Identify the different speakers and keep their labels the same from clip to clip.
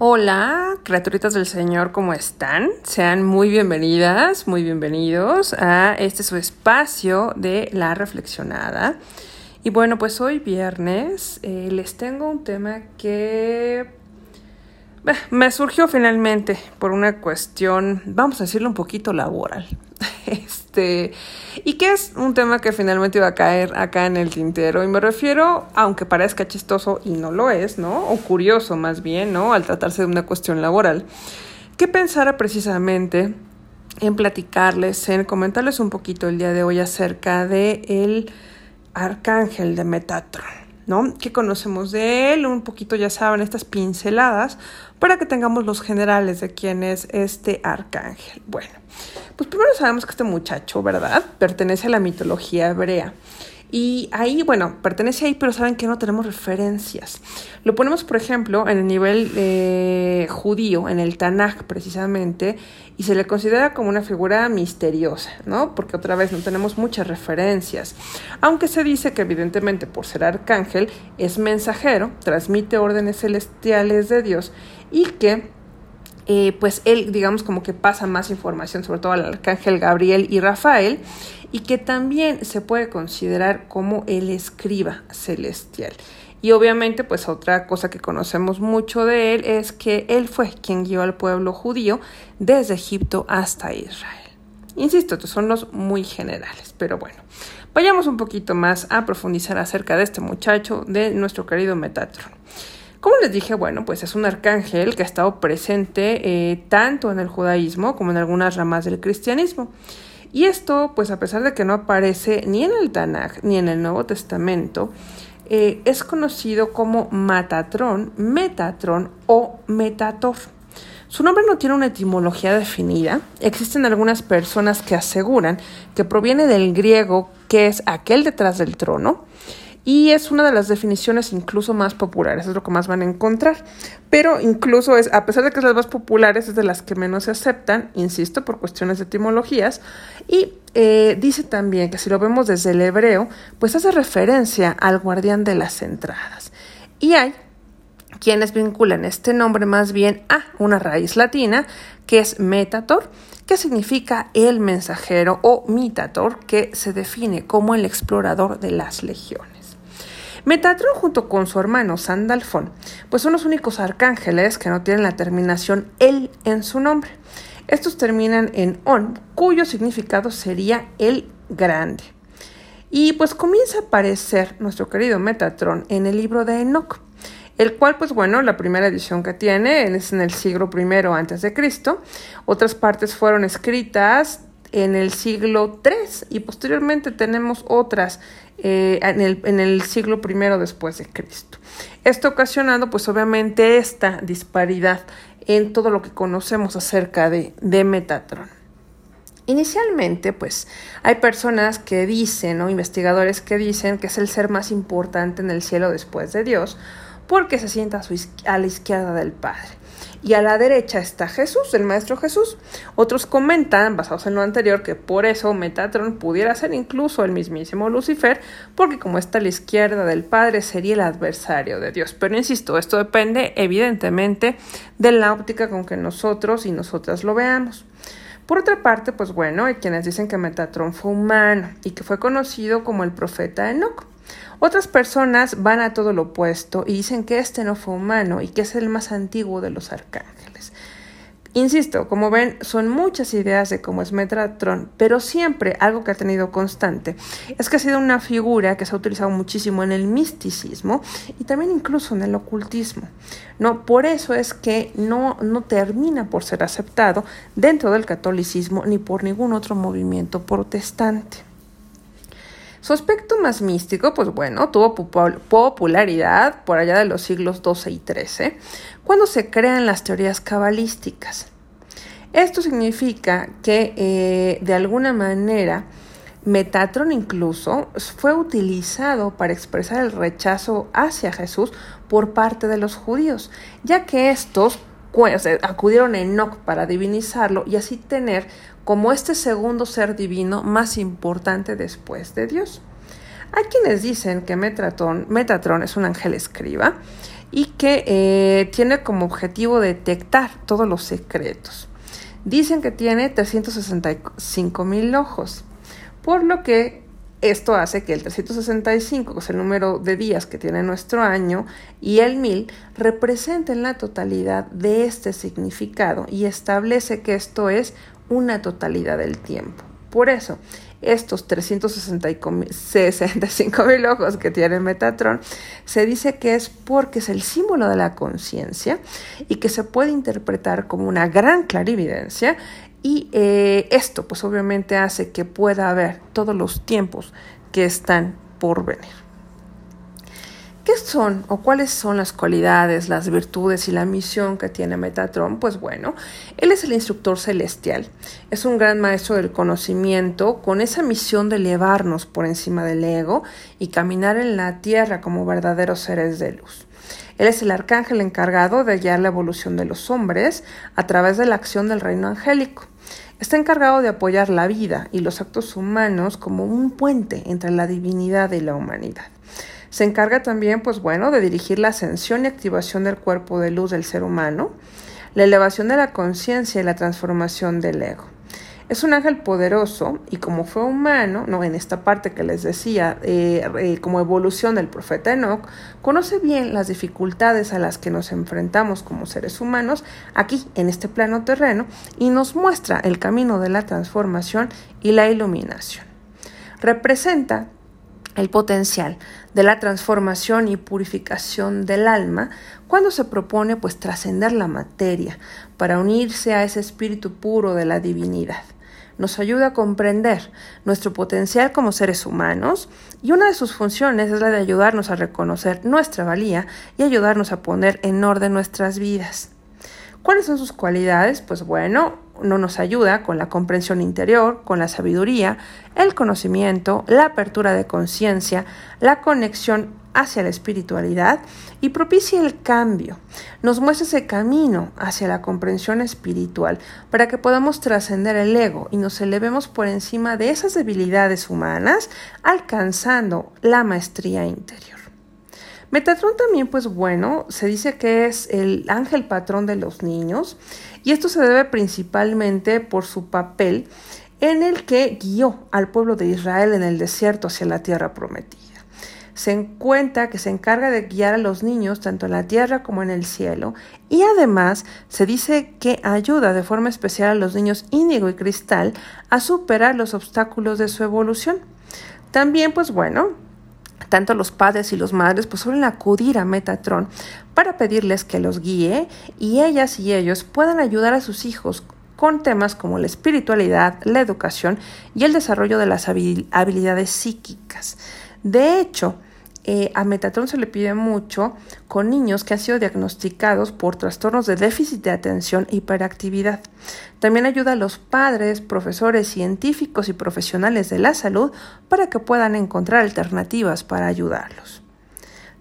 Speaker 1: Hola, criaturitas del Señor, ¿cómo están? Sean muy bienvenidas, muy bienvenidos a este su espacio de la reflexionada. Y bueno, pues hoy viernes eh, les tengo un tema que me surgió finalmente por una cuestión, vamos a decirlo un poquito laboral. Este, y que es un tema que finalmente iba a caer acá en el tintero. Y me refiero, aunque parezca chistoso y no lo es, ¿no? O curioso más bien, ¿no? Al tratarse de una cuestión laboral. Que pensara precisamente en platicarles, en comentarles un poquito el día de hoy acerca de el arcángel de Metatron. ¿No? ¿Qué conocemos de él? Un poquito, ya saben, estas pinceladas para que tengamos los generales de quién es este arcángel. Bueno, pues primero sabemos que este muchacho, ¿verdad? Pertenece a la mitología hebrea. Y ahí, bueno, pertenece ahí, pero saben que no tenemos referencias. Lo ponemos, por ejemplo, en el nivel eh, judío, en el Tanakh precisamente, y se le considera como una figura misteriosa, ¿no? Porque otra vez no tenemos muchas referencias. Aunque se dice que evidentemente por ser arcángel es mensajero, transmite órdenes celestiales de Dios y que eh, pues él, digamos, como que pasa más información, sobre todo al arcángel Gabriel y Rafael, y que también se puede considerar como el escriba celestial. Y obviamente, pues otra cosa que conocemos mucho de él es que él fue quien guió al pueblo judío desde Egipto hasta Israel. Insisto, estos son los muy generales, pero bueno, vayamos un poquito más a profundizar acerca de este muchacho, de nuestro querido Metatron. Como les dije, bueno, pues es un arcángel que ha estado presente eh, tanto en el judaísmo como en algunas ramas del cristianismo. Y esto, pues a pesar de que no aparece ni en el Tanakh ni en el Nuevo Testamento, eh, es conocido como Matatrón, Metatrón o Metator. Su nombre no tiene una etimología definida. Existen algunas personas que aseguran que proviene del griego que es aquel detrás del trono y es una de las definiciones incluso más populares, es lo que más van a encontrar. Pero incluso es, a pesar de que es las más populares, es de las que menos se aceptan, insisto, por cuestiones de etimologías. Y eh, dice también que si lo vemos desde el hebreo, pues hace referencia al guardián de las entradas. Y hay quienes vinculan este nombre más bien a una raíz latina que es metator, que significa el mensajero o mitator, que se define como el explorador de las legiones. Metatron junto con su hermano Sandalfón, pues son los únicos arcángeles que no tienen la terminación el en su nombre. Estos terminan en on, cuyo significado sería el grande. Y pues comienza a aparecer nuestro querido Metatron en el libro de Enoch, el cual, pues bueno, la primera edición que tiene es en el siglo I antes de Cristo. Otras partes fueron escritas en el siglo III y posteriormente tenemos otras eh, en, el, siglo I después de Cristo. Esto ocasionado pues obviamente esta disparidad en todo lo que conocemos acerca de, de Metatron. Inicialmente, pues hay personas que dicen, o investigadores que dicen que es el ser más importante en el cielo después de Dios, porque se sienta a la izquierda del Padre y a la derecha está Jesús, el Maestro Jesús. Otros comentan, basados en lo anterior, que por eso Metatron pudiera ser incluso el mismísimo Lucifer, porque como está a la izquierda del Padre sería el adversario de Dios. Pero insisto, esto depende evidentemente de la óptica con que nosotros y nosotras lo veamos. Por otra parte, pues bueno, hay quienes dicen que Metatron fue humano y que fue conocido como el profeta Enoch. Otras personas van a todo lo opuesto y dicen que este no fue humano y que es el más antiguo de los arcángeles. Insisto, como ven, son muchas ideas de cómo es Metatron, pero siempre algo que ha tenido constante es que ha sido una figura que se ha utilizado muchísimo en el misticismo y también incluso en el ocultismo. No, por eso es que no, no termina por ser aceptado dentro del catolicismo ni por ningún otro movimiento protestante. Su aspecto más místico, pues bueno, tuvo popularidad por allá de los siglos XII y XIII, cuando se crean las teorías cabalísticas. Esto significa que eh, de alguna manera Metatron incluso fue utilizado para expresar el rechazo hacia Jesús por parte de los judíos, ya que estos acudieron a Enoch para divinizarlo y así tener como este segundo ser divino más importante después de Dios. Hay quienes dicen que Metatron, es un ángel escriba y que eh, tiene como objetivo detectar todos los secretos. Dicen que tiene 365 mil ojos, por lo que esto hace que el 365, que es el número de días que tiene nuestro año, y el 1000 representen la totalidad de este significado y establece que esto es una totalidad del tiempo. Por eso, estos 365 mil ojos que tiene Metatron, se dice que es porque es el símbolo de la conciencia y que se puede interpretar como una gran clarividencia y eh, esto pues obviamente hace que pueda haber todos los tiempos que están por venir. ¿Qué son o cuáles son las cualidades, las virtudes y la misión que tiene Metatron? Pues bueno, él es el instructor celestial, es un gran maestro del conocimiento con esa misión de elevarnos por encima del ego y caminar en la tierra como verdaderos seres de luz. Él es el arcángel encargado de guiar la evolución de los hombres a través de la acción del reino angélico. Está encargado de apoyar la vida y los actos humanos como un puente entre la divinidad y la humanidad. Se encarga también, pues bueno, de dirigir la ascensión y activación del cuerpo de luz del ser humano, la elevación de la conciencia y la transformación del ego. Es un ángel poderoso y como fue humano, no en esta parte que les decía, eh, eh, como evolución del profeta Enoch, conoce bien las dificultades a las que nos enfrentamos como seres humanos aquí en este plano terreno y nos muestra el camino de la transformación y la iluminación. Representa el potencial de la transformación y purificación del alma cuando se propone pues trascender la materia para unirse a ese espíritu puro de la divinidad. Nos ayuda a comprender nuestro potencial como seres humanos y una de sus funciones es la de ayudarnos a reconocer nuestra valía y ayudarnos a poner en orden nuestras vidas. ¿Cuáles son sus cualidades? Pues bueno, no nos ayuda con la comprensión interior, con la sabiduría, el conocimiento, la apertura de conciencia, la conexión hacia la espiritualidad y propicia el cambio. Nos muestra ese camino hacia la comprensión espiritual para que podamos trascender el ego y nos elevemos por encima de esas debilidades humanas, alcanzando la maestría interior. Metatron también, pues bueno, se dice que es el ángel patrón de los niños y esto se debe principalmente por su papel en el que guió al pueblo de Israel en el desierto hacia la tierra prometida. Se cuenta que se encarga de guiar a los niños tanto en la tierra como en el cielo y además se dice que ayuda de forma especial a los niños índigo y cristal a superar los obstáculos de su evolución. También, pues bueno, tanto los padres y los madres pues suelen acudir a Metatron para pedirles que los guíe y ellas y ellos puedan ayudar a sus hijos con temas como la espiritualidad, la educación y el desarrollo de las habilidades psíquicas. De hecho, eh, a Metatron se le pide mucho con niños que han sido diagnosticados por trastornos de déficit de atención e hiperactividad. También ayuda a los padres, profesores, científicos y profesionales de la salud para que puedan encontrar alternativas para ayudarlos.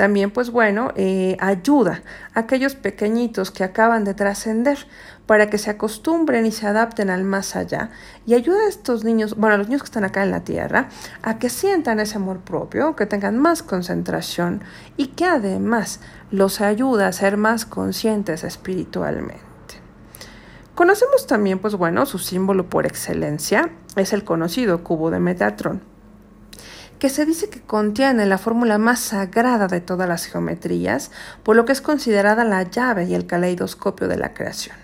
Speaker 1: También, pues bueno, eh, ayuda a aquellos pequeñitos que acaban de trascender para que se acostumbren y se adapten al más allá y ayuda a estos niños, bueno, a los niños que están acá en la tierra, a que sientan ese amor propio, que tengan más concentración y que además los ayuda a ser más conscientes espiritualmente. Conocemos también, pues bueno, su símbolo por excelencia es el conocido cubo de Metatron que se dice que contiene la fórmula más sagrada de todas las geometrías, por lo que es considerada la llave y el caleidoscopio de la creación.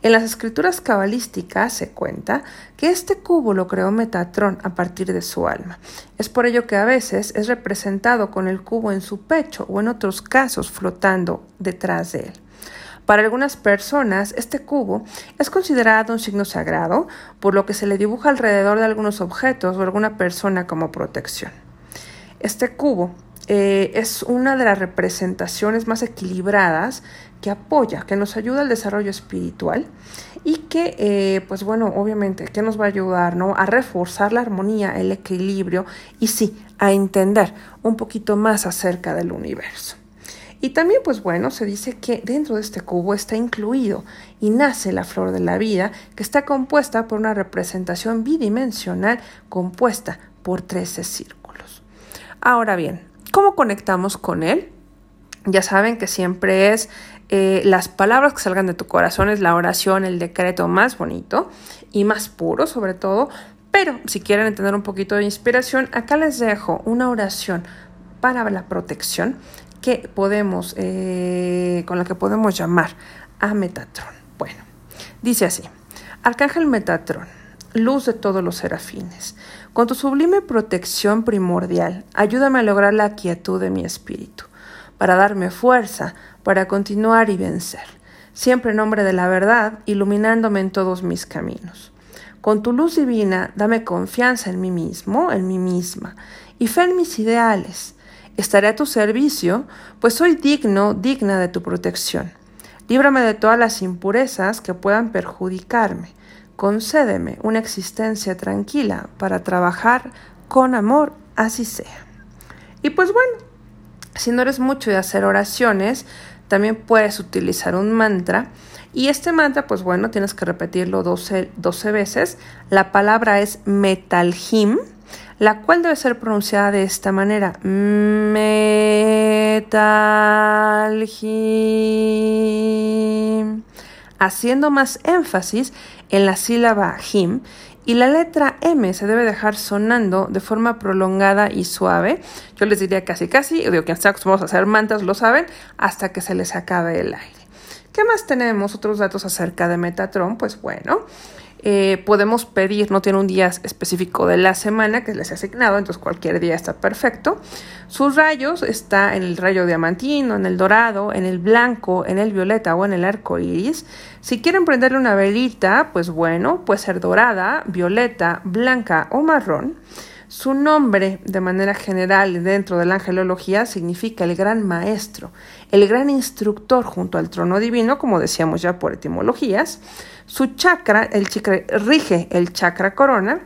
Speaker 1: En las escrituras cabalísticas se cuenta que este cubo lo creó Metatrón a partir de su alma. Es por ello que a veces es representado con el cubo en su pecho o en otros casos flotando detrás de él. Para algunas personas, este cubo es considerado un signo sagrado, por lo que se le dibuja alrededor de algunos objetos o alguna persona como protección. Este cubo eh, es una de las representaciones más equilibradas que apoya, que nos ayuda al desarrollo espiritual y que, eh, pues bueno, obviamente, que nos va a ayudar ¿no? a reforzar la armonía, el equilibrio y sí, a entender un poquito más acerca del universo. Y también, pues bueno, se dice que dentro de este cubo está incluido y nace la flor de la vida, que está compuesta por una representación bidimensional compuesta por 13 círculos. Ahora bien, ¿cómo conectamos con él? Ya saben que siempre es eh, las palabras que salgan de tu corazón, es la oración, el decreto más bonito y más puro sobre todo. Pero si quieren entender un poquito de inspiración, acá les dejo una oración para la protección que podemos, eh, con la que podemos llamar a Metatron. Bueno, dice así, Arcángel Metatron, luz de todos los serafines, con tu sublime protección primordial, ayúdame a lograr la quietud de mi espíritu, para darme fuerza, para continuar y vencer, siempre en nombre de la verdad, iluminándome en todos mis caminos. Con tu luz divina, dame confianza en mí mismo, en mí misma, y fe en mis ideales. Estaré a tu servicio, pues soy digno, digna de tu protección. Líbrame de todas las impurezas que puedan perjudicarme concédeme una existencia tranquila para trabajar con amor, así sea. Y pues bueno, si no eres mucho de hacer oraciones, también puedes utilizar un mantra. Y este mantra, pues bueno, tienes que repetirlo 12, 12 veces. La palabra es metalhim, la cual debe ser pronunciada de esta manera. Metalhim haciendo más énfasis en la sílaba him y la letra M se debe dejar sonando de forma prolongada y suave. Yo les diría casi casi, digo que está acostumbrados a hacer mantas lo saben, hasta que se les acabe el aire. ¿Qué más tenemos? Otros datos acerca de Metatron, pues bueno, eh, podemos pedir, no tiene un día específico de la semana que les he asignado, entonces cualquier día está perfecto. Sus rayos está en el rayo diamantino, en el dorado, en el blanco, en el violeta o en el arco iris. Si quieren prenderle una velita, pues bueno, puede ser dorada, violeta, blanca o marrón. Su nombre, de manera general, dentro de la angelología, significa el gran maestro, el gran instructor junto al trono divino, como decíamos ya por etimologías. Su chakra, el chakra, rige el chakra corona.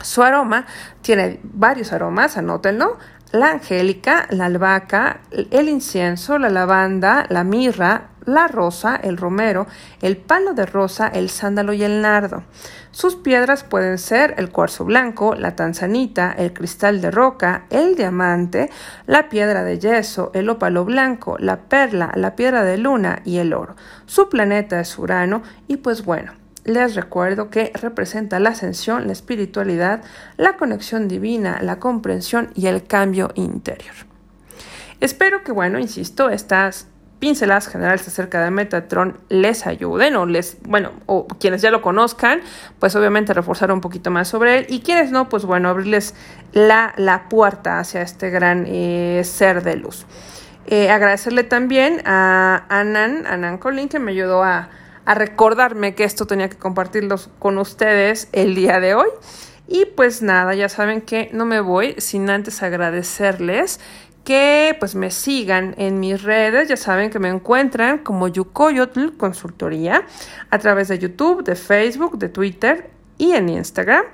Speaker 1: Su aroma tiene varios aromas, anótenlo. La angélica, la albahaca, el incienso, la lavanda, la mirra, la rosa, el romero, el palo de rosa, el sándalo y el nardo. Sus piedras pueden ser el cuarzo blanco, la tanzanita, el cristal de roca, el diamante, la piedra de yeso, el ópalo blanco, la perla, la piedra de luna y el oro. Su planeta es Urano y pues bueno, les recuerdo que representa la ascensión, la espiritualidad, la conexión divina, la comprensión y el cambio interior. Espero que, bueno, insisto, estas pinceladas generales acerca de Metatron les ayuden o les, bueno, o quienes ya lo conozcan, pues obviamente reforzar un poquito más sobre él y quienes no, pues bueno, abrirles la, la puerta hacia este gran eh, ser de luz. Eh, agradecerle también a Anan, Anan Colin, que me ayudó a, a recordarme que esto tenía que compartirlos con ustedes el día de hoy. Y pues nada, ya saben que no me voy sin antes agradecerles que pues me sigan en mis redes, ya saben que me encuentran como Yukoyotl Consultoría a través de YouTube, de Facebook, de Twitter y en Instagram.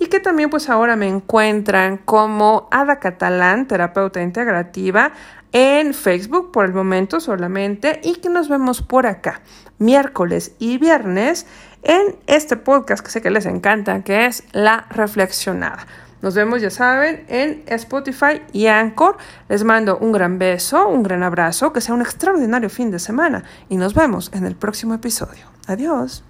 Speaker 1: Y que también pues ahora me encuentran como Ada Catalán, terapeuta integrativa en Facebook por el momento solamente. Y que nos vemos por acá miércoles y viernes en este podcast que sé que les encanta que es La Reflexionada. Nos vemos, ya saben, en Spotify y Anchor. Les mando un gran beso, un gran abrazo, que sea un extraordinario fin de semana y nos vemos en el próximo episodio. Adiós.